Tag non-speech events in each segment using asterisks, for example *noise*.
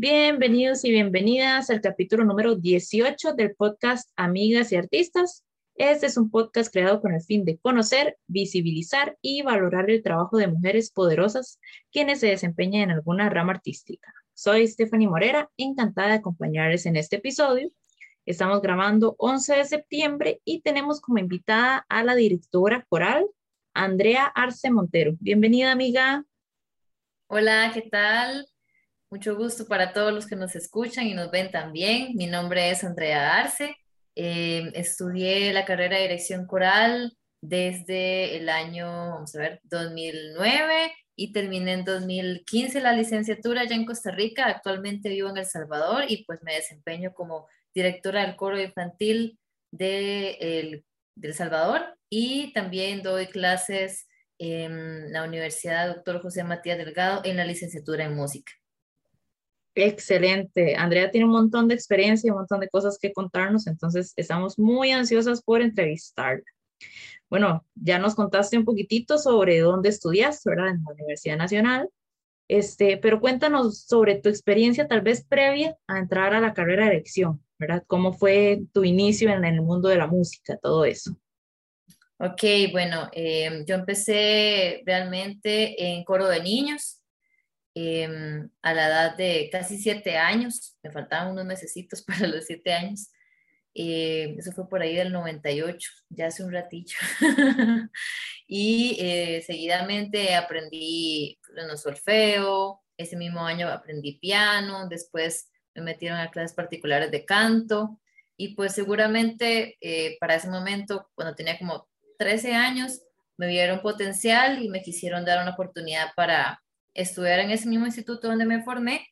Bienvenidos y bienvenidas al capítulo número 18 del podcast Amigas y Artistas. Este es un podcast creado con el fin de conocer, visibilizar y valorar el trabajo de mujeres poderosas quienes se desempeñan en alguna rama artística. Soy Stephanie Morera, encantada de acompañarles en este episodio. Estamos grabando 11 de septiembre y tenemos como invitada a la directora coral, Andrea Arce Montero. Bienvenida, amiga. Hola, ¿qué tal? Mucho gusto para todos los que nos escuchan y nos ven también. Mi nombre es Andrea Arce eh, estudié la carrera de dirección coral desde el año, vamos a ver, 2009 y terminé en 2015 la licenciatura ya en Costa Rica. Actualmente vivo en El Salvador y pues me desempeño como directora del coro infantil de El, de El Salvador y también doy clases en la Universidad Dr. José Matías Delgado en la licenciatura en música. Excelente. Andrea tiene un montón de experiencia y un montón de cosas que contarnos, entonces estamos muy ansiosas por entrevistarla. Bueno, ya nos contaste un poquitito sobre dónde estudiaste, ¿verdad? En la Universidad Nacional. Este, pero cuéntanos sobre tu experiencia tal vez previa a entrar a la carrera de dirección, ¿verdad? ¿Cómo fue tu inicio en, el mundo de la música, todo eso? Ok, bueno, eh, yo empecé realmente en coro de niños, Em, a la edad de casi siete años, me faltaban unos mesecitos *laughs* para los siete años, eh, eso fue por ahí del 98, ya hace un ratillo. *laughs* y eh, seguidamente aprendí bueno, solfeo, ese mismo año aprendí piano, después me metieron a clases particulares de canto y pues seguramente eh, para ese momento, cuando tenía como 13 años, me vieron potencial y me quisieron dar una oportunidad para estudiar en ese mismo instituto donde me formé,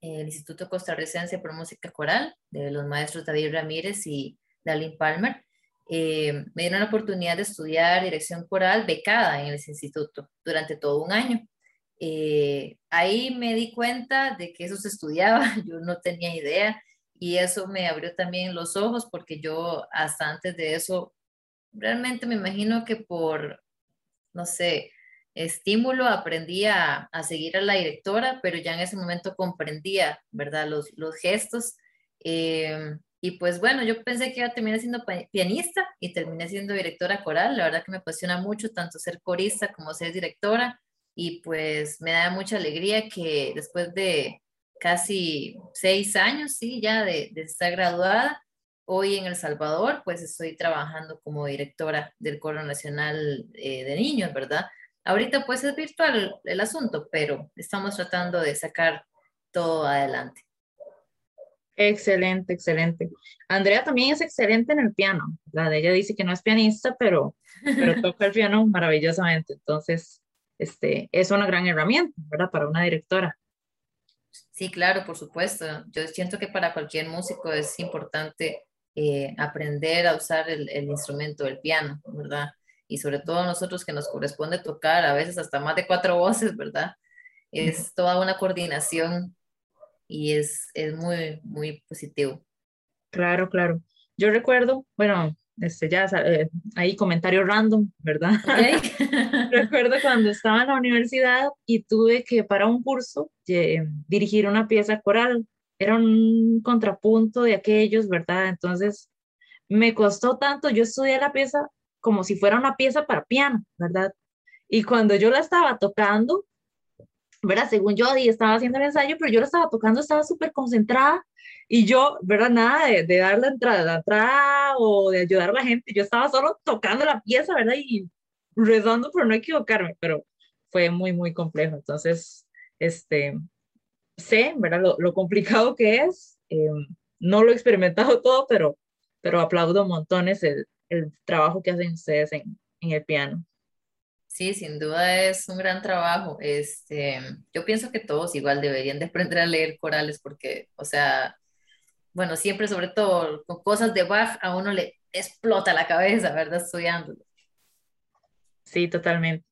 el Instituto Costarricense por Música Coral, de los maestros David Ramírez y Darlene Palmer. Eh, me dieron la oportunidad de estudiar dirección coral becada en ese instituto durante todo un año. Eh, ahí me di cuenta de que eso se estudiaba, *laughs* yo no tenía idea y eso me abrió también los ojos porque yo hasta antes de eso realmente me imagino que por, no sé, estímulo, aprendí a, seguir a la directora, pero ya en ese momento comprendía, ¿verdad? Los, los gestos. Eh, y pues bueno, yo pensé que iba a terminar siendo pianista y terminé siendo directora coral. La verdad que me apasiona mucho tanto ser corista como ser directora. Y pues me da mucha alegría que después de casi seis años, sí, ya de, estar graduada, hoy en El Salvador, pues estoy trabajando como directora del Coro Nacional eh, de Niños, ¿verdad? Ahorita pues es virtual el asunto, pero estamos tratando de sacar todo adelante. Excelente, excelente. Andrea también es excelente en el piano. La de ella dice que no es pianista, pero, pero *laughs* toca el piano maravillosamente. Entonces, este, es una gran herramienta, ¿verdad? Para una directora. Sí, claro, por supuesto. Yo siento que para cualquier músico es importante eh, aprender a usar el, el instrumento del piano, ¿verdad? Y sobre todo nosotros que nos corresponde tocar a veces hasta más de cuatro voces, ¿verdad? Es toda una coordinación y es, es muy, muy positivo. Claro, claro. Yo recuerdo, bueno, este ya eh, ahí comentario random, ¿verdad? *laughs* recuerdo cuando estaba en la universidad y tuve que para un curso dirigir una pieza coral. Era un contrapunto de aquellos, ¿verdad? Entonces me costó tanto, yo estudié la pieza como si fuera una pieza para piano, ¿verdad? Y cuando yo la estaba tocando, ¿verdad? Según yo, estaba haciendo el ensayo, pero yo la estaba tocando, estaba súper concentrada y yo, ¿verdad? Nada de, de dar la entrada, la entrada o de ayudar a la gente, yo estaba solo tocando la pieza, ¿verdad? Y rezando por no equivocarme, pero fue muy, muy complejo. Entonces, este, sé, ¿verdad? Lo, lo complicado que es. Eh, no lo he experimentado *laughs* todo, pero, pero aplaudo montones el, el trabajo que hacen ustedes en, en el piano. Sí, sin duda es un gran trabajo. Este, yo pienso que todos igual deberían de aprender a leer corales porque, o sea, bueno, siempre sobre todo con cosas de Bach a uno le explota la cabeza, ¿verdad? Estudiando. Sí, totalmente.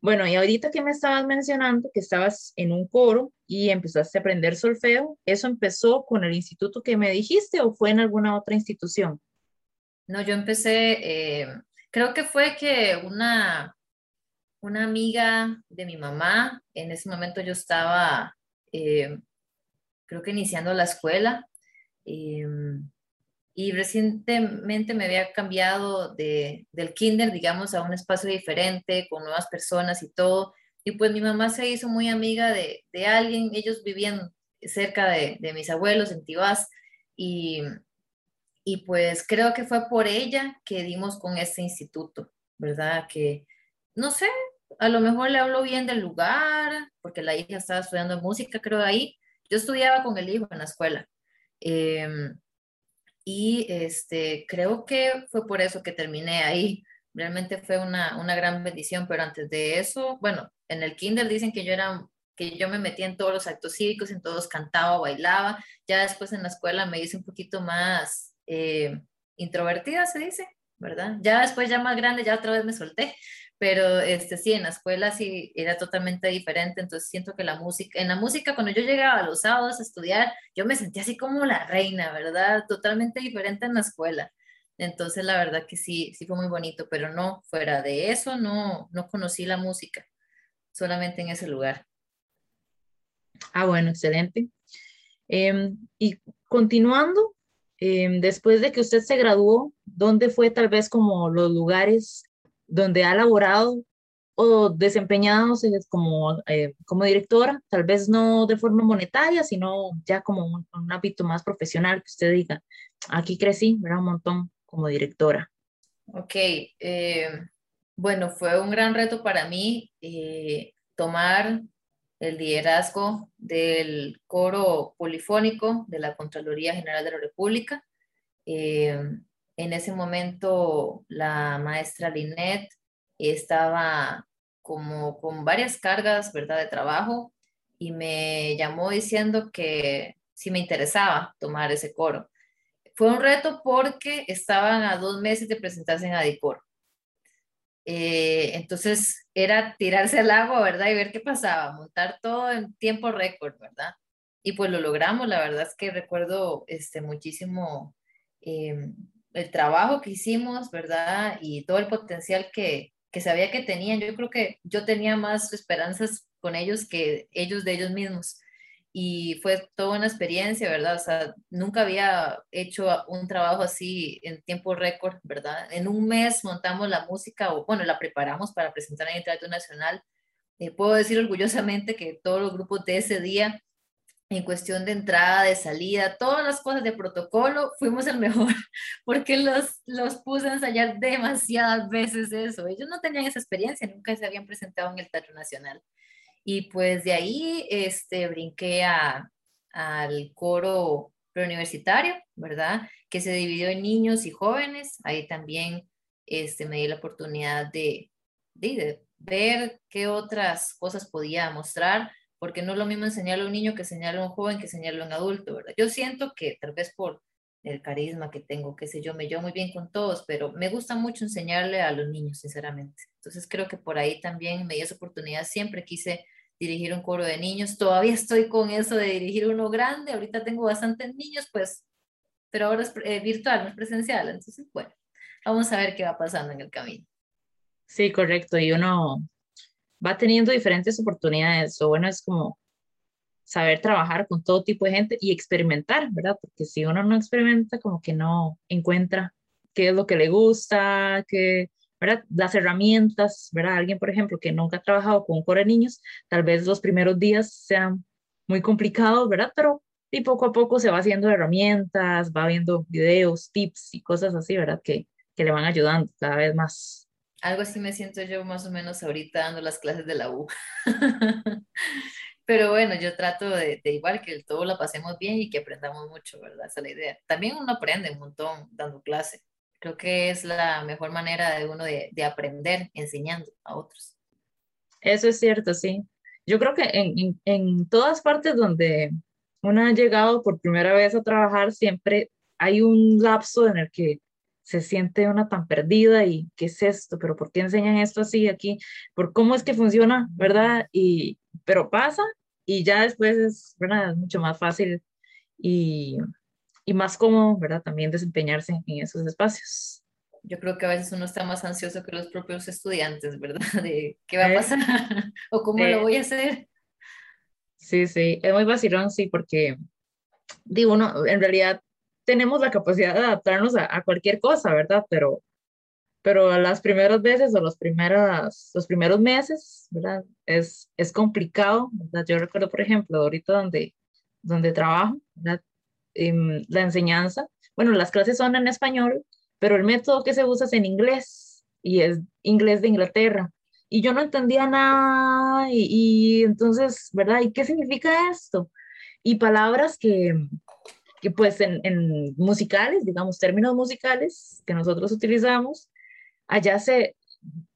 Bueno, y ahorita que me estabas mencionando que estabas en un coro y empezaste a aprender solfeo, ¿eso empezó con el instituto que me dijiste o fue en alguna otra institución? No, yo empecé, eh, creo que fue que una, una amiga de mi mamá, en ese momento yo estaba, eh, creo que iniciando la escuela. Y recientemente me había cambiado de, del kinder, digamos, a un espacio diferente, con nuevas personas y todo. Y pues mi mamá se hizo muy amiga de, de alguien, ellos vivían cerca de, de mis abuelos en Tibás y, y pues creo que fue por ella que dimos con este instituto, ¿verdad? Que, no sé, a lo mejor le hablo bien del lugar, porque la hija estaba estudiando música, creo, ahí. Yo estudiaba con el hijo en la escuela. Em, y este, creo que fue por eso que terminé ahí. Realmente fue una, una gran bendición, pero antes de eso, bueno, en el kinder dicen que yo era que yo me metía en todos los actos cívicos, en todos cantaba, bailaba. Ya después en la escuela me hice un poquito más eh, introvertida, se dice, ¿verdad? Ya después, ya más grande, ya otra vez me solté pero este, sí, en la escuela sí era totalmente diferente, entonces siento que la música, en la música cuando yo llegaba los sábados a estudiar, yo me sentía así como la reina, ¿verdad? Totalmente diferente en la escuela. Entonces la verdad que sí, sí fue muy bonito, pero no, fuera de eso, no, no conocí la música, solamente en ese lugar. Ah, bueno, excelente. Em, y continuando, em, después de que usted se graduó, ¿dónde fue tal vez como los lugares donde ha laborado o desempeñado como, eh, como directora, tal vez no de forma monetaria, sino ya como un, un ámbito más profesional, que usted diga, aquí crecí, era un montón como directora. Ok, eh, bueno, fue un gran reto para mí eh, tomar el liderazgo del coro polifónico de la Contraloría General de la República en ese momento la maestra Linet estaba como con varias cargas, ¿verdad?, de trabajo y me llamó diciendo que si me interesaba tomar ese coro. Fue un reto porque estaban a dos meses de presentarse en Adicor. Eh, entonces era tirarse al agua, ¿verdad? Y ver qué pasaba, montar todo en tiempo récord, ¿verdad? Y pues lo logramos, la verdad es que recuerdo este, muchísimo em, el trabajo que hicimos, ¿verdad? Y todo el potencial que, que sabía que tenían. Yo creo que yo tenía más esperanzas con ellos que ellos de ellos mismos. Y fue toda una experiencia, ¿verdad? O sea, nunca había hecho un trabajo así en tiempo récord, ¿verdad? En un mes montamos la música, o bueno, la preparamos para presentar en el Teatro Nacional. Eh, puedo decir orgullosamente que todos los grupos de ese día en cuestión de entrada, de salida, todas las cosas de protocolo, fuimos el mejor, *laughs* porque los, los puse a ensayar demasiadas veces eso. Ellos no tenían esa experiencia, nunca se habían presentado en el Teatro Nacional. Y pues de ahí este, brinqué a, al coro preuniversitario, ¿verdad? Que se dividió en niños y jóvenes. Ahí también este, me di la oportunidad de, de, de ver qué otras cosas podía mostrar porque no es lo mismo enseñarle a un niño que enseñarle a un joven que enseñarle a un adulto, ¿verdad? Yo siento que tal vez por el carisma que tengo, qué sé yo, me llevo muy bien con todos, pero me gusta mucho enseñarle a los niños, sinceramente. Entonces creo que por ahí también me dio esa oportunidad, siempre quise dirigir un coro de niños, todavía estoy con eso de dirigir uno grande, ahorita tengo bastantes niños, pues, pero ahora es eh, virtual, no es presencial, entonces, bueno, vamos a ver qué va pasando en el camino. Sí, correcto, y uno va teniendo diferentes oportunidades. O bueno, es como saber trabajar con todo tipo de gente y experimentar, ¿verdad? Porque si uno no experimenta, como que no encuentra qué es lo que le gusta, qué, ¿verdad? Las herramientas, ¿verdad? Alguien, por ejemplo, que nunca ha trabajado con un coro de niños, tal vez los primeros días sean muy complicados, ¿verdad? Pero y poco a poco se va haciendo herramientas, va viendo videos, tips y cosas así, ¿verdad? Que, que le van ayudando cada vez más. Algo así me siento yo más o menos ahorita dando las clases de la U. *laughs* Pero bueno, yo trato de, igual que todo lo pasemos bien y que aprendamos mucho, ¿verdad? Esa es la idea. También uno aprende un montón dando clase. Creo que es la mejor manera de uno de, aprender enseñando a otros. Eso es cierto, sí. Yo creo que en, en todas partes donde uno ha llegado por primera vez a trabajar, siempre hay un lapso en el que se siente una tan perdida y qué es esto, pero ¿por qué enseñan esto así aquí? ¿Por cómo es que funciona, verdad? Y, pero pasa y ya después es, ¿verdad? Es mucho más fácil y, y más cómodo, ¿verdad? También desempeñarse en esos espacios. Yo creo que a veces uno está más ansioso que los propios estudiantes, ¿verdad? *laughs* De qué va a pasar *laughs* o cómo lo voy a hacer. Sí, sí, es muy vacilón, sí, porque digo, uno, en realidad tenemos la capacidad de adaptarnos a, cualquier cosa, ¿verdad? Pero, pero las primeras veces o los, primeras, los primeros meses, ¿verdad? Es, es complicado, ¿verdad? Yo recuerdo, por ejemplo, ahorita donde, donde trabajo, ¿verdad? Em, la enseñanza, bueno, las clases son en español, pero el método que se usa es en inglés y es inglés de Inglaterra. Y yo no entendía nada y, y entonces, ¿verdad? ¿Y qué significa esto? Y palabras que, que pues en, en, musicales, digamos, términos musicales que nosotros utilizamos, allá se,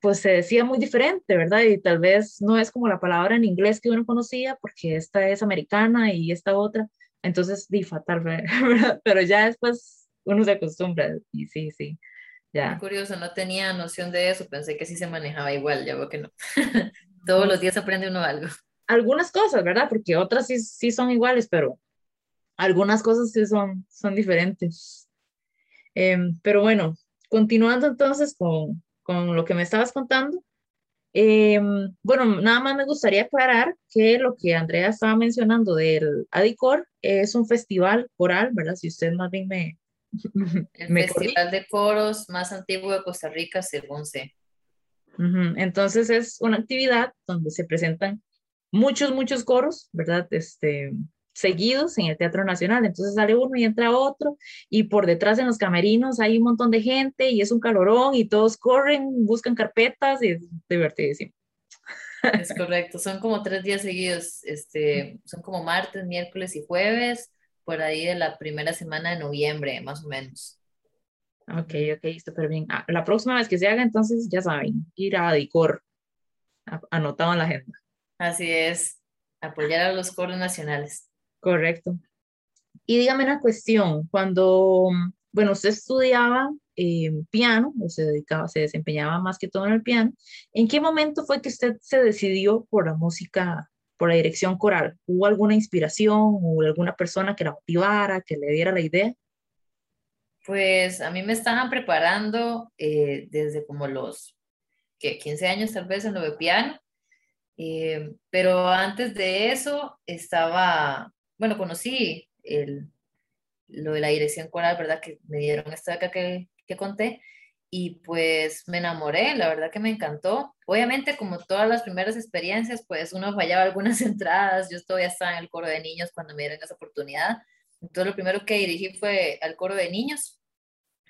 pues se decía muy diferente, ¿verdad? Y tal vez no es como la palabra en inglés que uno conocía, porque esta es americana y esta otra, entonces, di fatal, *laughs* ¿verdad? Pero ya después uno se acostumbra y sí, sí, ya. Qué curioso, no tenía noción de eso, pensé que sí se manejaba igual, ya veo que no. *laughs* Todos los días aprende uno algo. Algunas cosas, ¿verdad? Porque otras sí, sí son iguales, pero algunas cosas sí son, son diferentes. Em, pero bueno, continuando entonces con, con lo que me estabas contando, em, bueno, nada más me gustaría aclarar que lo que Andrea estaba mencionando del ADICOR es un festival coral, ¿verdad? Si usted más bien me... *laughs* El festival de coros más antiguo de Costa Rica, según sé. Entonces es una actividad donde se presentan muchos, muchos coros, ¿verdad? Este, seguidos en el Teatro Nacional. Entonces sale uno y entra otro y por detrás en los camerinos hay un montón de gente y es un calorón y todos corren, buscan carpetas y es divertidísimo. Es correcto, son como tres días seguidos, este, son como martes, miércoles y jueves, por ahí de la primera semana de noviembre, más o menos. Ok, ok, súper bien. Ah, la próxima vez que se haga, entonces ya saben, ir a DICOR, anotado en la agenda. Así es, apoyar a los coros nacionales. Correcto. Y dígame una cuestión, cuando, bueno, usted estudiaba eh, piano, o se dedicaba, se desempeñaba más que todo en el piano, ¿en qué momento fue que usted se decidió por la música, por la dirección coral? ¿Hubo alguna inspiración o alguna persona que la motivara, que le diera la idea? Pues a mí me estaban preparando eh, desde como los que 15 años tal vez en lo de piano, eh, pero antes de eso estaba bueno, conocí el, lo de la dirección coral, ¿verdad? Que me dieron esta beca que, que conté y pues me enamoré, la verdad que me encantó. Obviamente, como todas las primeras experiencias, pues uno fallaba algunas *laughs* entradas. Yo todavía estaba en el coro de niños cuando me dieron esa oportunidad. Entonces, lo primero que dirigí fue al coro de niños.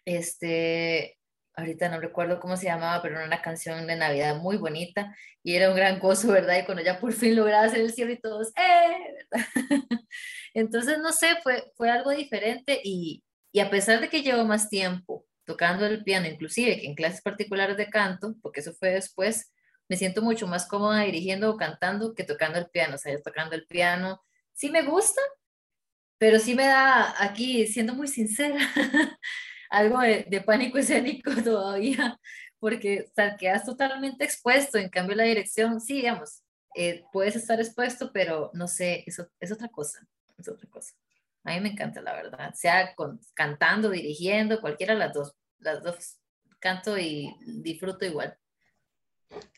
Este, ahorita no recuerdo cómo se llamaba, pero era una canción de Navidad muy bonita y era un gran gozo, ¿verdad? Y cuando ya por fin lograba hacer el cielo y todos, ¡eh! *laughs* Entonces, no sé, fue, fue algo diferente y, y a pesar de que llevo más tiempo tocando el piano, inclusive que en clases particulares de canto, porque eso fue después, me siento mucho más cómoda dirigiendo o cantando que tocando el piano. O sea, tocando el piano sí me gusta, pero sí me da aquí, siendo muy sincera, *laughs* algo de, pánico *laughs* escénico todavía, porque quedas totalmente expuesto, en cambio la dirección, sí, digamos, eh, puedes estar expuesto, pero no sé, eso es otra cosa, es otra cosa. A mí me encanta, la verdad, sea con, cantando, dirigiendo, cualquiera de las dos, las dos, canto y disfruto igual.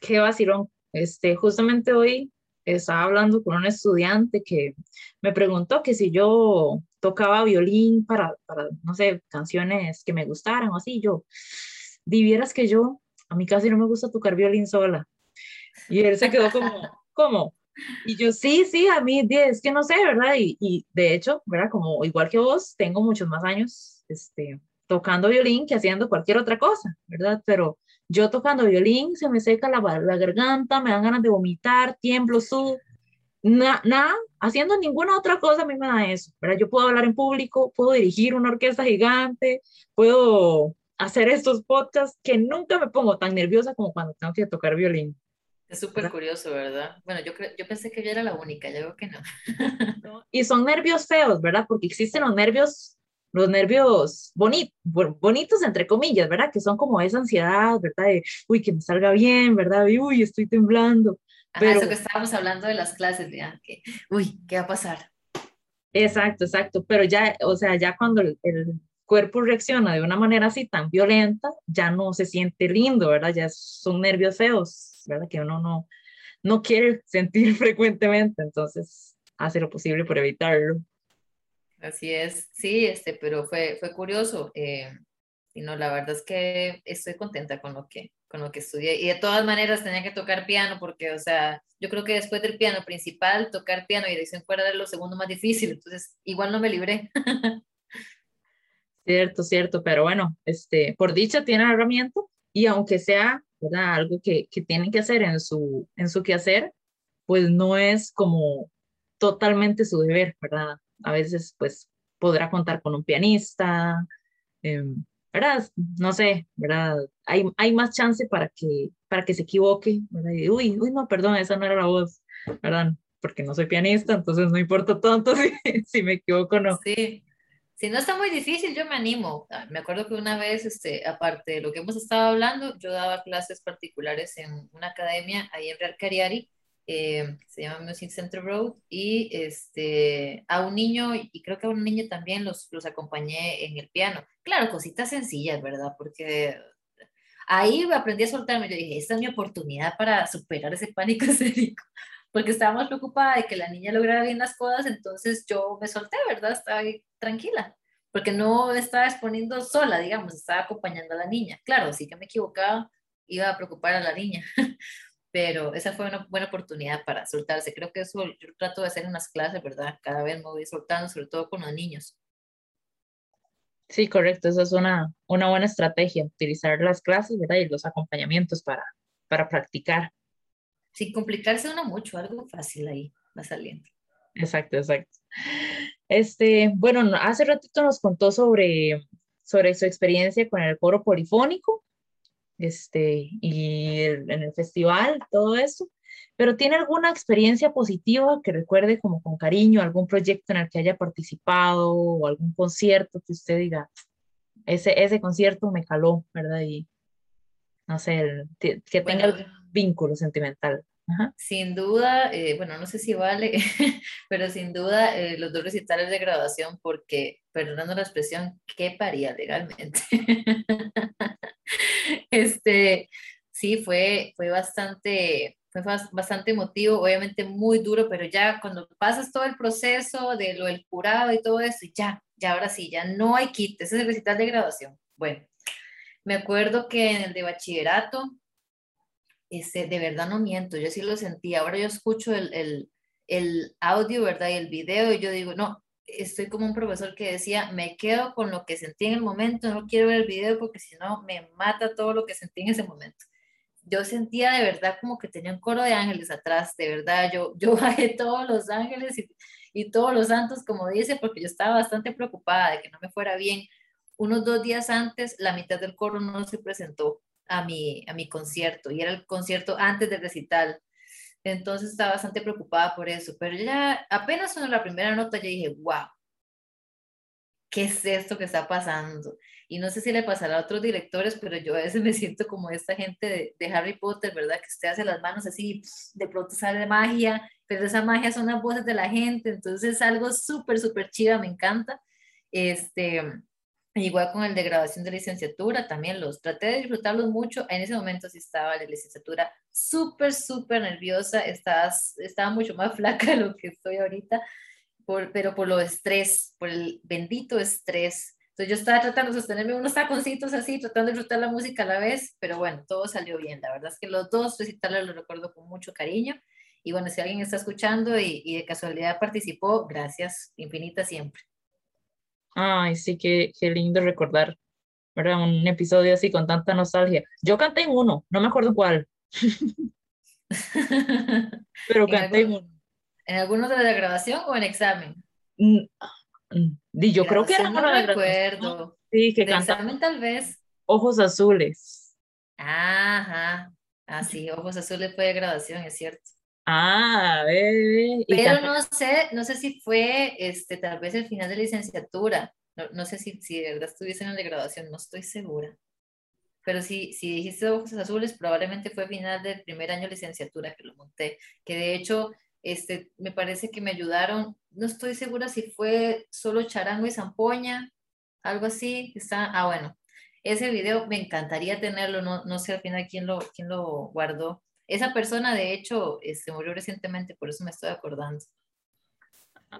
Qué vacilón. Este, justamente hoy estaba hablando con un estudiante que me preguntó que si yo tocaba violín para, para no sé, canciones que me gustaran o así, yo, vivieras que yo, a mí casi no me gusta tocar violín sola. Y él se quedó como, *laughs* ¿cómo? Y yo, sí, sí, a mí es que no sé, ¿verdad? Y, y de hecho, ¿verdad? Como igual que vos, tengo muchos más años este, tocando violín que haciendo cualquier otra cosa, ¿verdad? Pero yo tocando violín se me seca la, la garganta, me dan ganas de vomitar, tiemblo, sudo, nada, haciendo ninguna otra cosa a mí me da eso, ¿verdad? Yo puedo hablar en público, puedo dirigir una orquesta gigante, puedo hacer estos podcasts que nunca me pongo tan nerviosa como cuando tengo que tocar violín. Es súper curioso, ¿verdad? Bueno, yo, yo pensé que yo era la única, yo creo que no. y son nervios feos, ¿verdad? Porque existen los nervios, los nervios bonitos, bonitos entre comillas, ¿verdad? Que son como esa ansiedad, ¿verdad? De, uy, que me salga bien, ¿verdad? Y, uy, estoy temblando. Ajá, eso que estábamos hablando de las clases, ¿verdad? Que, uy, ¿qué va a pasar? Exacto, exacto, pero ya, o sea, ya cuando el, cuerpo reacciona de una manera así tan violenta, ya no se siente lindo, ¿verdad? Ya son nervios feos, ¿verdad? Que uno no, no quiere *laughs* sentir frecuentemente, entonces hace lo posible por evitarlo. Así es, sí, este, pero fue, fue curioso. Eh, y no, la verdad es que estoy contenta con lo que, con lo que estudié. Y de todas maneras tenía que tocar piano porque, o sea, yo creo que después del piano principal, tocar piano y dirección cuerda era lo segundo más difícil. Entonces, igual no me libré. *laughs* Cierto, cierto, pero bueno, este, por dicha tiene herramienta y aunque sea ¿verdad? algo que, que tienen que hacer en su, en su quehacer, pues no es como totalmente su deber, ¿verdad? A veces pues podrá contar con un pianista, em, ¿verdad? No sé, ¿verdad? Hay, hay más chance para que, para que se equivoque, ¿verdad? Uy, uy, no, perdón, esa no era la voz, ¿verdad? Porque no soy pianista, entonces no importa tanto *laughs* si, si me equivoco o no. Sí, si no está muy difícil, yo me animo. Ah, me acuerdo que una vez, este, aparte de lo que hemos estado hablando, yo daba clases particulares en una academia ahí en Real Cariari, eh, se llama Music Center Road, y este, a un niño, y creo que a un niño también los, los acompañé en el piano. Claro, cositas sencillas, ¿verdad? Porque ahí aprendí a soltarme. Yo dije, esta es mi oportunidad para superar ese pánico *laughs* escénico porque estaba más preocupada de que la niña lograra bien las cosas, entonces yo me solté, ¿verdad? Estaba ahí tranquila, porque no estaba exponiendo sola, digamos, estaba acompañando a la niña. Claro, sí que me equivocaba, iba a preocupar a la niña, *laughs* pero esa fue una buena oportunidad para soltarse. Creo que eso yo trato de hacer en las clases, ¿verdad? Cada vez me voy soltando, sobre todo con los niños. Sí, correcto, esa es una, una buena estrategia, utilizar las clases, ¿verdad? Y los acompañamientos para, para practicar sin complicarse uno mucho, algo fácil ahí va saliendo. Exacto, exacto. Este, bueno, hace ratito nos contó sobre, sobre su experiencia con el coro polifónico, este, y en el festival, todo eso, pero ¿tiene alguna experiencia positiva que recuerde como con cariño, algún proyecto en el que haya participado o algún concierto que usted diga, ese, ese concierto me caló, ¿verdad? Y no sé, que tenga algún vínculo sentimental. Sin duda, eh, bueno, no sé si vale, *laughs* pero sin duda eh, los dos recitales de graduación, porque, perdonando la expresión, ¿qué paría legalmente? *laughs* este, sí, fue, fue bastante, fue bastante emotivo, obviamente muy duro, pero ya cuando pasas todo el proceso de lo del curado y todo eso, ya, ya ahora sí, ya no hay kit, ese es el recital de graduación. Bueno, me acuerdo que en el de bachillerato, este, de verdad no miento, yo sí lo sentí. Ahora yo escucho el, el, el audio, ¿verdad? Y el video y yo digo, no, estoy como un profesor que decía, me quedo con lo que sentí en el momento, no quiero ver el video porque si no me mata todo lo que sentí en ese momento. Yo sentía de verdad como que tenía un coro de ángeles atrás, de verdad, yo, yo *laughs* bajé todos los ángeles y, y todos los santos, como dice, porque yo estaba bastante preocupada de que no me fuera bien unos dos días antes, la mitad del coro no se presentó a mi, a mi concierto y era el concierto antes del recital. Entonces estaba bastante preocupada por eso, pero ya apenas en la primera nota yo dije, wow, ¿qué es esto que está pasando? Y no sé si le pasará a otros directores, pero yo a veces me siento como esta gente de, de Harry Potter, ¿verdad? Que usted hace las manos así, de pronto sale magia, pero esa magia son las voces de la gente, entonces es algo súper, súper chiva, me encanta. Este, Igual con el de graduación de licenciatura, también los traté de disfrutarlos mucho. En ese momento sí estaba de licenciatura súper, súper nerviosa. Estaba, estaba mucho más *laughs* flaca de lo que estoy ahorita, por, pero por lo estrés, por el bendito estrés. Entonces yo estaba tratando de sostenerme unos taconcitos así, tratando de disfrutar la música a la vez, pero bueno, todo salió bien. La verdad es que los dos recitales los recuerdo con mucho cariño. Y bueno, si alguien está escuchando y, y de casualidad participó, gracias infinita siempre. Ay, sí, qué, qué lindo recordar, ¿verdad? Un episodio así con tanta nostalgia. Yo canté en uno, no me acuerdo cuál. *laughs* Pero canté en uno. ¿En alguno de la grabación o en examen? Mm, yo creo que era no de recuerdo. Sí, que cantaba. examen tal vez. Ojos azules. Ajá. Ah, sí, Ojos azules fue de graduación, es cierto. Ah, bebé. Pero no sé, no sé si fue este, tal vez el final de licenciatura. No, no sé si, si de verdad estuviese en la graduación, no estoy segura. Pero si, si dijiste ojos azules, probablemente fue final del primer año de licenciatura que lo monté. Que de hecho, este, me parece que me ayudaron, no estoy segura si fue solo charango y zampoña, algo así. Está, ah, bueno, ese video me encantaría tenerlo, no, no sé al final quién lo, quién lo guardó esa persona, de hecho, se este, murió recientemente, por eso me estoy acordando.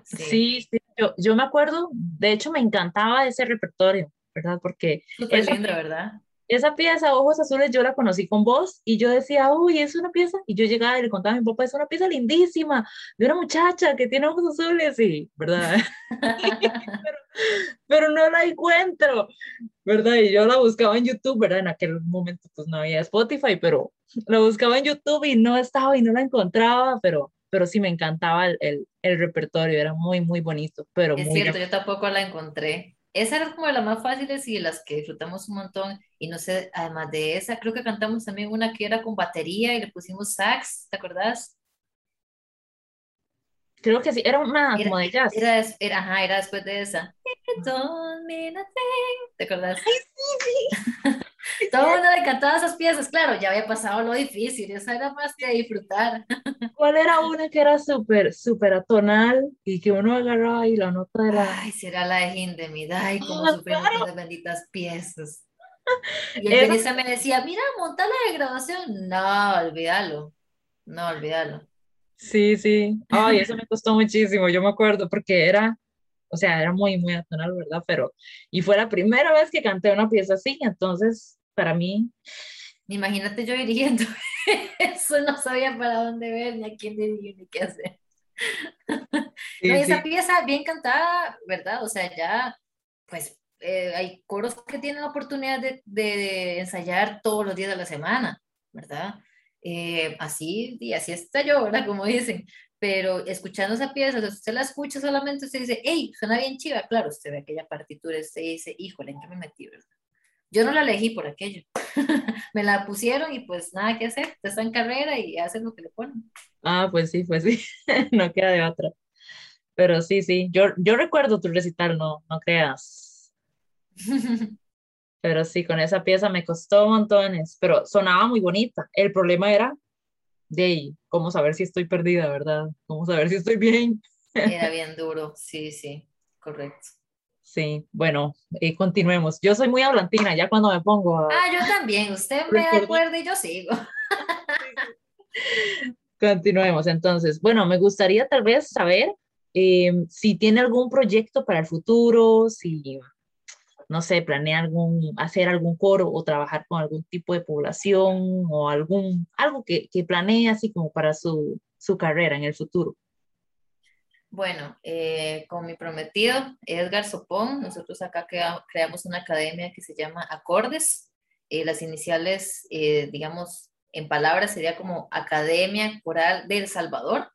Sí. sí, Yo, yo me acuerdo, de hecho me encantaba ese repertorio, ¿verdad? Porque... Súper lindo, ¿verdad? Esa pieza, Ojos Azules, yo la conocí con vos y yo decía, uy, es una pieza, y yo llegaba y le contaba a mi papá, es una pieza lindísima, de una muchacha que tiene ojos azules, y, ¿verdad? *laughs* pero, no la encuentro, ¿verdad? Y yo la buscaba en YouTube, ¿verdad? En aquel momento pues no había Spotify, pero la buscaba en YouTube y no estaba y no la encontraba, pero, pero sí me encantaba el, el, el repertorio, era muy, muy bonito, pero Es cierto, yo tampoco la encontré. Esa era como de las más fáciles y de las que disfrutamos un montón. Y no sé, además de esa, creo que cantamos también una que era con batería y le pusimos sax, ¿te acordás? Creo que sí, era una era, como de jazz. Era, era, ajá, era después de esa. ¿Te acordás? Ay, sí, sí. Todo el mundo le cantaba esas piezas, claro, ya había pasado lo difícil, esa era más que disfrutar. *laughs* ¿Cuál era una que era súper, súper atonal y que uno agarraba y la nota de la... Ay, será la de Hindemida, y como oh, sufrimos claro. las benditas piezas. Y el Era... me decía, mira, montala de grabación. No, olvídalo. No, olvídalo. Sí, sí. Ay, eso me costó muchísimo, yo me acuerdo, porque era, o sea, era muy, muy atonal, ¿verdad? Pero, y fue la primera vez que canté una pieza así, entonces, para mí... Imagínate yo dirigiendo *laughs* eso, no sabía para dónde ver, ni a quién dirigir, ni qué hacer. Sí, no, esa sí. pieza bien cantada, ¿verdad? O sea, ya, pues, eh, hay coros que tienen la oportunidad de, de, ensayar todos los días de la semana, ¿verdad? Eh, así, y así está yo, ¿verdad? Como dicen, pero escuchando esa pieza, usted la escucha solamente, usted dice, hey, suena bien chiva, claro, usted ve aquella partitura, usted dice, híjole, ¿en qué me metí, verdad? Yo no la elegí por aquello, *laughs* me la pusieron y pues nada que hacer, está en carrera y hacen lo que le ponen. Ah, pues sí, pues sí, *laughs* no queda de otra. Pero sí, sí, yo, yo recuerdo tu recital, no, no creas, *laughs* pero sí, con esa pieza me costó montones, pero sonaba muy bonita. El problema era de cómo saber si estoy perdida, ¿verdad? Cómo saber si estoy bien. Era bien duro, sí, sí, correcto. Sí, bueno, y continuemos. Yo soy muy hablantina, ya cuando me pongo a... Ah, yo también, usted me acuerda y yo sigo. *laughs* Continuemos, entonces. Bueno, me gustaría tal vez saber eh, si tiene algún proyecto para el futuro, si no sé, planea algún, hacer algún coro o trabajar con algún tipo de población o algún, algo que, que planee así como para su, su carrera en el futuro. Bueno, eh, con mi prometido Edgar Sopón, nosotros acá creamos una academia que se llama Acordes. Eh, las iniciales, eh, digamos, en palabras sería como Academia Coral del Salvador,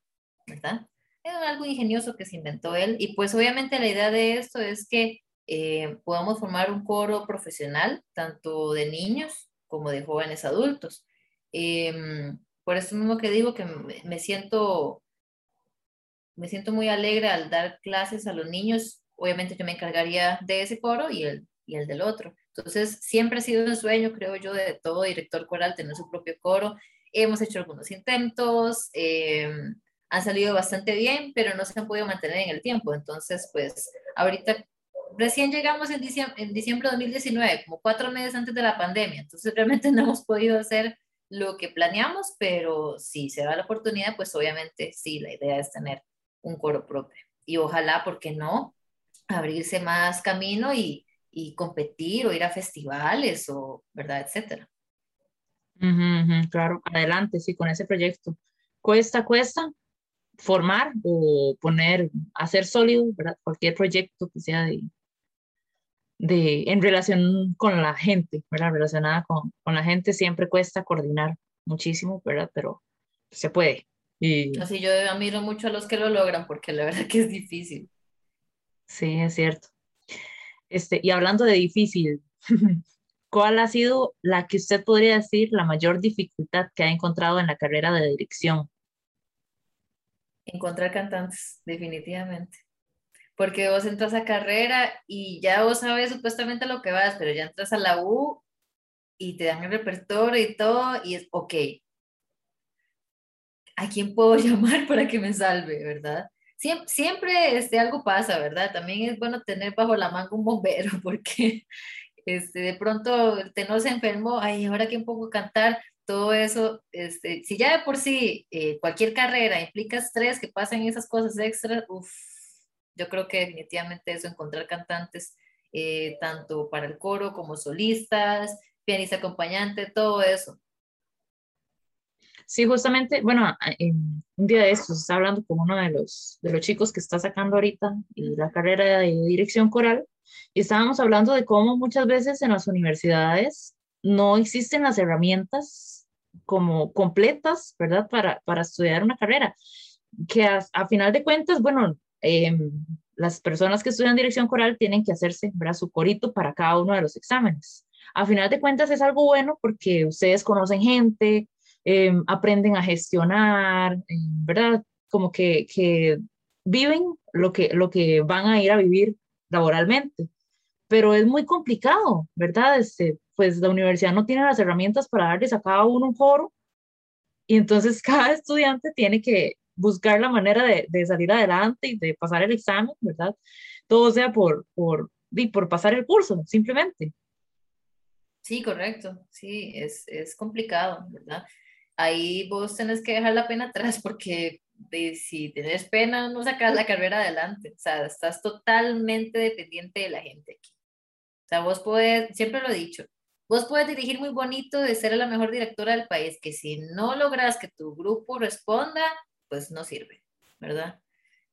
¿verdad? Es algo ingenioso que se inventó él. Y pues obviamente la idea de esto es que eh, podamos formar un coro profesional, tanto de niños como de jóvenes adultos. Eh, por eso mismo que digo que me siento, me siento muy alegre al dar clases a los niños. Obviamente yo me encargaría de ese coro y el, y el del otro. Entonces, siempre ha sido un sueño, creo yo, de todo director coral tener su propio coro. Hemos hecho algunos intentos, eh, han salido bastante bien, pero no se han podido mantener en el tiempo. Entonces, pues, ahorita recién llegamos en diciembre, en diciembre de 2019, como cuatro meses antes de la pandemia, entonces realmente *laughs* no hemos podido hacer lo que planeamos, pero si se da la oportunidad, pues obviamente sí, la idea es tener un coro propio. Y ojalá, ¿por qué no? Abrirse más camino y, y competir o ir a festivales o, ¿verdad? Etcétera. Claro, adelante, sí, con ese proyecto. Cuesta, cuesta formar o poner, hacer sólido, ¿verdad? Cualquier proyecto que sea de, de, en relación con la gente, ¿verdad? Relacionada con, con la gente siempre cuesta coordinar muchísimo, ¿verdad? Pero se puede. Y... Así yo admiro mucho a los que lo logran porque la verdad que es difícil. Sí, es cierto. Este, y hablando de difícil, *laughs* ¿cuál ha sido la que usted podría decir la mayor dificultad que ha encontrado en la carrera de dirección? Encontrar cantantes, definitivamente porque vos entras a carrera y ya vos sabes supuestamente lo que vas, pero ya entras a la U y te dan el repertorio y todo, y es, ok, ¿a quién puedo *laughs* llamar para que me salve, verdad? Siempre, siempre este, algo pasa, ¿verdad? También es bueno tener bajo la manga un bombero, *laughs* porque este, de pronto el tenor se enfermó, ay, ahora quién puedo cantar, todo eso, este, si ya de por sí eh, cualquier carrera implica estrés, que pasen esas cosas extras, uff, Yo creo que definitivamente eso, encontrar cantantes eh, tanto para el coro como solistas, pianista acompañante, todo eso. Sí, justamente, bueno, en un día de estos estaba hablando con uno de los, de los chicos que está sacando ahorita la carrera de dirección coral y estábamos hablando de cómo muchas veces en las universidades no existen las herramientas como completas, ¿verdad? Para, para estudiar una carrera, que a, final de cuentas, bueno, em, las personas que estudian dirección coral tienen que hacerse, ¿verdad? Su corito para cada uno de los exámenes. A final de cuentas es algo bueno porque ustedes conocen gente, em, aprenden a gestionar, em, ¿verdad? Como que, que viven lo que, lo que van a ir a vivir laboralmente. Pero es muy complicado, ¿verdad? Este, pues la universidad no tiene las herramientas para darles a cada uno un foro y entonces *laughs* cada estudiante tiene que buscar la manera de, de salir adelante y de pasar el examen, ¿verdad? Todo sea por, por, por pasar el curso, simplemente. Sí, correcto. Sí, es, es complicado, ¿verdad? Ahí vos tenés que dejar la pena atrás porque si tenés pena no sacas la carrera adelante. O sea, estás totalmente dependiente de la gente aquí. O sea, vos puedes, siempre lo he dicho, vos puedes dirigir muy bonito de ser la mejor directora del país, que si no logras que tu grupo responda, pues no sirve, ¿verdad?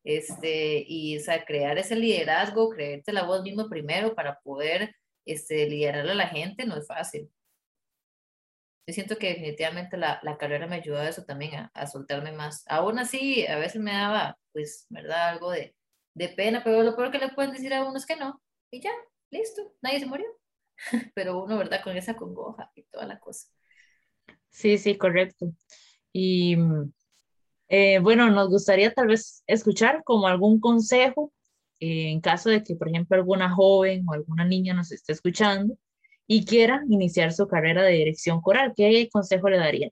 Este, y o sea, crear ese liderazgo, creerte la voz mismo primero para poder este, liderar a la gente no es fácil. Yo siento que definitivamente la, la carrera me ayudó a eso también, a, a, soltarme más. Aún así, a veces me daba, pues, ¿verdad? Algo de, de pena, pero lo peor que le pueden decir a uno es que no. Y ya, listo, nadie se murió. *laughs* pero uno, ¿verdad? Con esa congoja y toda la cosa. Sí, sí, correcto. Y eh, bueno, nos gustaría tal vez escuchar como algún consejo eh, en caso de que, por ejemplo, alguna joven o alguna niña nos esté escuchando y quiera iniciar su carrera de dirección coral. ¿Qué consejo le daría?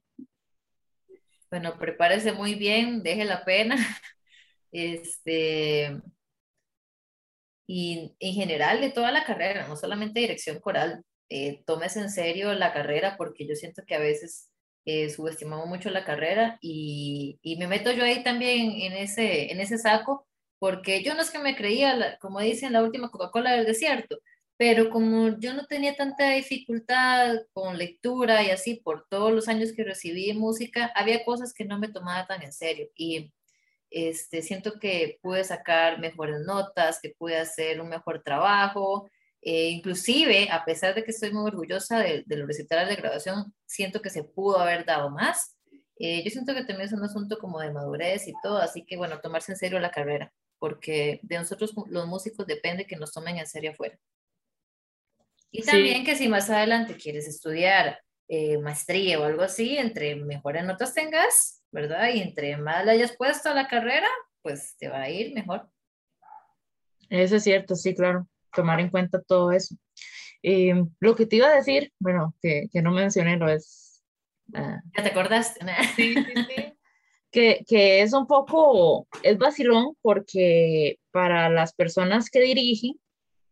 Bueno, prepárese muy bien, deje la pena. *laughs* Este, y en general de toda la carrera, no solamente dirección coral, eh, tómese en serio la carrera porque yo siento que a veces eh, subestimamos mucho la carrera y, y, me meto yo ahí también en ese, en ese saco, porque yo no es que me creía, como dicen, la última Coca-Cola del desierto, pero como yo no tenía tanta dificultad con lectura y así por todos los años que recibí música, había cosas que no me tomaba tan en serio y este, siento que pude sacar mejores notas, que pude hacer un mejor trabajo, eh, inclusive, a pesar de que estoy muy orgullosa de, de los recitales de graduación, siento que se pudo haber dado más. Eh, yo siento que también es un asunto como de madurez y todo, así que bueno, tomarse en serio la carrera, porque de nosotros los músicos depende que nos tomen en serio afuera. Y también que si más adelante quieres estudiar eh, maestría o algo así, entre mejores notas tengas, ¿verdad? Y entre más le hayas puesto a la carrera, pues te va a ir mejor. Eso es cierto, sí, claro tomar en cuenta todo eso. Eh, lo que te iba a decir, bueno, que, que no mencioné, lo es... Uh, ¿Ya te acordaste? sí, sí, sí. Que, que, es un poco, es vacilón porque para las personas que dirigen,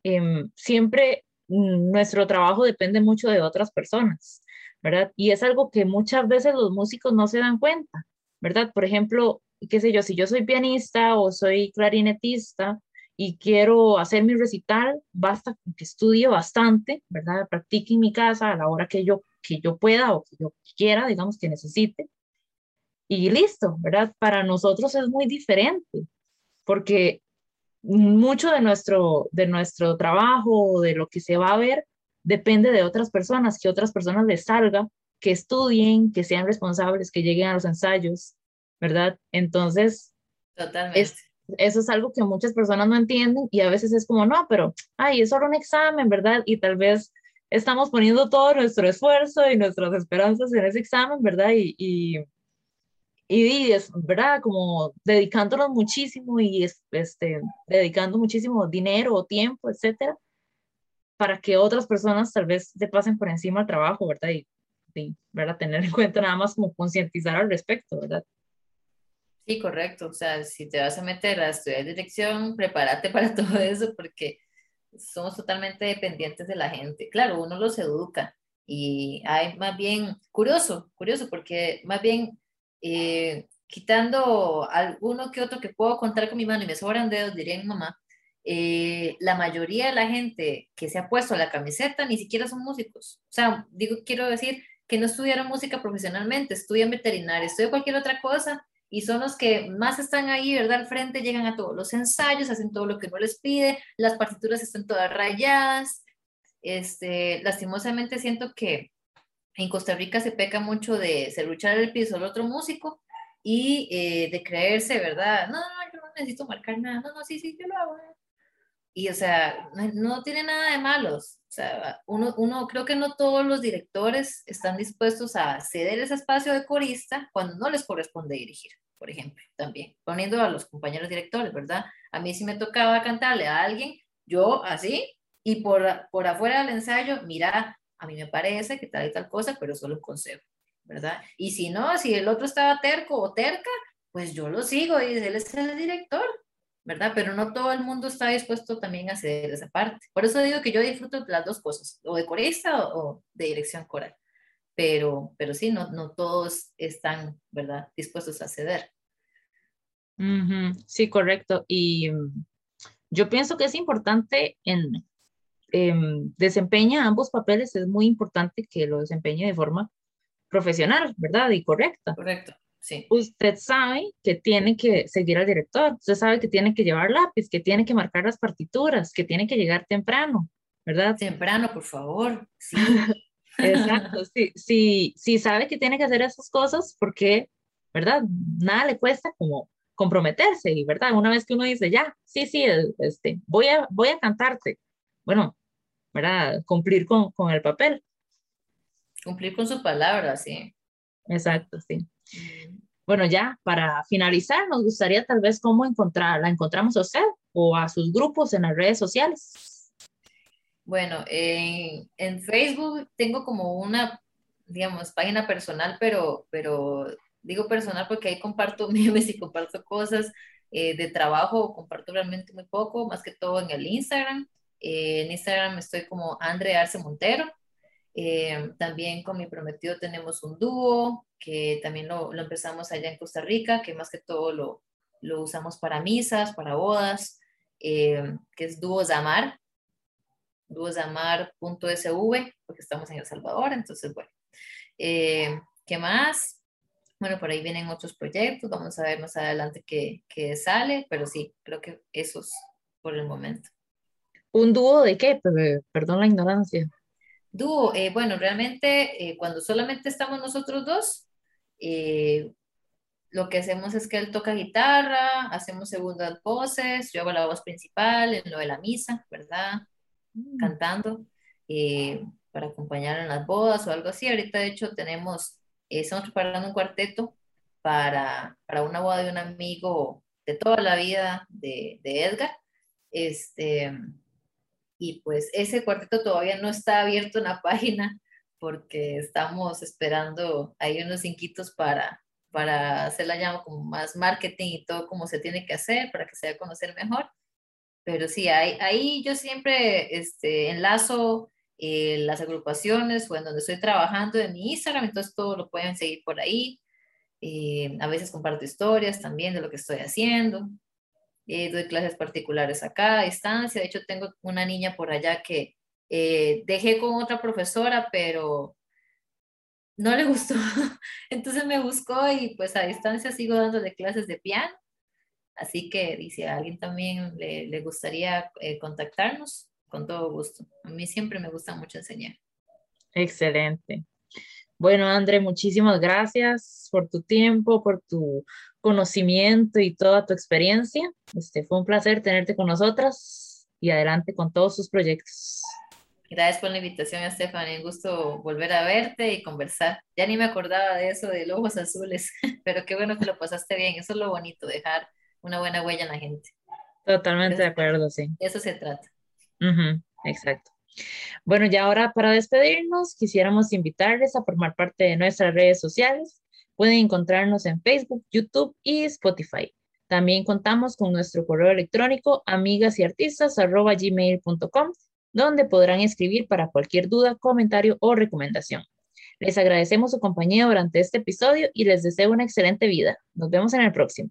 eh, siempre nuestro trabajo depende mucho de otras personas, ¿verdad? Y es algo que muchas veces los músicos no se dan cuenta, ¿verdad? Por ejemplo, qué sé yo, si yo soy pianista o soy clarinetista, y quiero hacer mi recital, basta que estudie bastante, ¿verdad? Practique en mi casa a la hora que yo, que yo pueda o que yo quiera, digamos, que necesite. Y listo, ¿verdad? Para nosotros es muy diferente, porque mucho de nuestro, de nuestro trabajo, de lo que se va a ver, depende de otras personas, que otras personas les salga, que estudien, que sean responsables, que lleguen a los ensayos, ¿verdad? Entonces, Totalmente eso es algo que muchas personas no entienden y a veces es como, no, pero, ay, es solo un examen, ¿verdad? Y tal vez estamos poniendo todo nuestro esfuerzo y nuestras esperanzas en ese examen, ¿verdad? Y, y, y es, ¿verdad? Como dedicándonos muchísimo y este, dedicando muchísimo dinero o tiempo, etcétera, para que otras personas tal vez se pasen por encima del trabajo, ¿verdad? Y, y ¿verdad? Tener en cuenta nada más como concientizar al respecto, ¿verdad? Sí, correcto. O sea, si te vas a meter a estudiar dirección, prepárate *laughs* para todo eso porque somos totalmente dependientes de la gente. Claro, uno los educa y hay más bien, curioso, curioso, porque más bien eh, quitando alguno que otro que puedo contar con mi mano y me sobran dedos, diría mi mamá, eh, la mayoría de la gente que se ha puesto la camiseta ni siquiera son músicos. O sea, digo, quiero decir que no estudiaron música profesionalmente, estudian veterinaria, estudian cualquier otra cosa y son los que más están ahí, ¿verdad? Al frente, llegan a todos los ensayos, hacen todo lo que no les pide, las partituras están todas rayadas. Este, lastimosamente siento que en Costa Rica se peca mucho de ser luchar el piso al otro músico y eh, de creerse, ¿verdad? No, no, yo no necesito marcar nada, no, no, sí, sí, yo lo hago. Y, o sea, no, tiene nada de malos. O sea, uno, uno, creo que no todos los directores están dispuestos a ceder ese espacio de corista cuando no les corresponde dirigir, por ejemplo, también, poniendo a los compañeros directores, ¿verdad? A mí si me tocaba cantarle a alguien, yo así, y por, por afuera del ensayo, mira, a mí me parece que tal y tal cosa, pero solo un consejo, ¿verdad? Y si no, si el otro estaba terco o terca, pues yo lo sigo y él es el director, ¿verdad? Pero no todo el mundo está dispuesto también a ceder esa parte. Por eso digo que yo disfruto las dos cosas, o de corista o, de dirección coral. Pero, pero sí, no, no todos están, ¿verdad?, dispuestos a ceder. Sí, correcto. Y yo pienso que es importante en em, desempeña ambos papeles, es muy importante que lo desempeñe de forma profesional, ¿verdad? Y correcta. Correcto. Usted sabe que tiene que seguir al director, usted sabe que tiene que llevar lápiz, que tiene que marcar las partituras, que tiene que llegar temprano, ¿verdad? Temprano, por favor. Sí. *laughs* Exacto, sí, sí, sí sabe que tiene que hacer esas cosas porque, ¿verdad? Nada le cuesta como comprometerse y, ¿verdad? Una vez que uno dice, ya, sí, sí, este, voy a, voy a cantarte, bueno, ¿verdad? Cumplir con, con el papel. Cumplir con su palabra, sí. Exacto, sí. Bueno, ya para finalizar, nos gustaría tal vez cómo encontrar, la encontramos a usted o a sus grupos en las redes sociales. Bueno, en, en Facebook tengo como una, digamos, página personal, pero, pero digo personal porque ahí comparto *laughs* memes y comparto cosas eh, de trabajo, comparto realmente muy poco, más que todo en el Instagram. Eh, en Instagram estoy como Andre Arce Montero. Eh, también con mi prometido tenemos un dúo que también lo, lo, empezamos allá en Costa Rica, que más que todo lo, lo usamos para misas, para bodas, eh, que es Dúo Zamar, duozamar.sv, porque estamos en El Salvador, entonces bueno. ¿Qué más? Bueno, por ahí vienen otros proyectos, vamos a ver más adelante qué, qué sale, pero sí, creo que esos por el momento. ¿Un dúo de qué? Perdón la ignorancia. Dúo, eh, bueno, realmente eh, cuando solamente estamos nosotros dos, eh, lo que hacemos es que él toca guitarra, hacemos segundas voces, yo hago la voz principal en lo de la misa, ¿verdad? Mm. Cantando para acompañar en las bodas o algo así. Ahorita, de hecho, tenemos, estamos preparando un cuarteto para, para una boda de un amigo de toda la vida de, de Edgar. Este, y pues ese cuarteto todavía no está abierto en la *laughs* página porque estamos esperando ahí unos inquitos para, para hacer la llama como más marketing y todo como se tiene que hacer para que se dé a conocer mejor. Pero sí, ahí, ahí yo siempre este, enlazo eh, las agrupaciones o en donde estoy trabajando en mi Instagram, entonces todo lo pueden seguir por ahí. Eh, a veces comparto historias también de lo que estoy haciendo. Eh, doy clases particulares acá a distancia. De hecho, tengo una niña por allá que eh, dejé con otra profesora, pero no le *laughs* gustó. Entonces me buscó y pues a distancia sigo dándole clases de piano. Así que dice, a alguien también le, le gustaría eh, contactarnos, con todo gusto. A mí siempre me gusta mucho enseñar. Excelente. Bueno, André, muchísimas gracias por tu tiempo, por tu conocimiento y toda tu experiencia. Este, fue un placer tenerte con nosotras y adelante con todos sus proyectos. Gracias por la invitación, Stephanie. Un gusto volver a verte y conversar. Ya ni me acordaba de eso de ojos azules, *laughs* pero qué bueno que lo pasaste bien. Eso es lo bonito, dejar una buena huella en la gente. Totalmente de acuerdo, sí. eso se trata. exacto. Bueno, ya ahora para despedirnos, quisiéramos invitarles a formar parte de nuestras redes sociales. Pueden encontrarnos en Facebook, YouTube y Spotify. También contamos con nuestro correo electrónico amigas y donde podrán escribir para cualquier duda, comentario o recomendación. Les agradecemos su compañía durante este episodio y les deseo una excelente vida. Nos vemos en el próximo.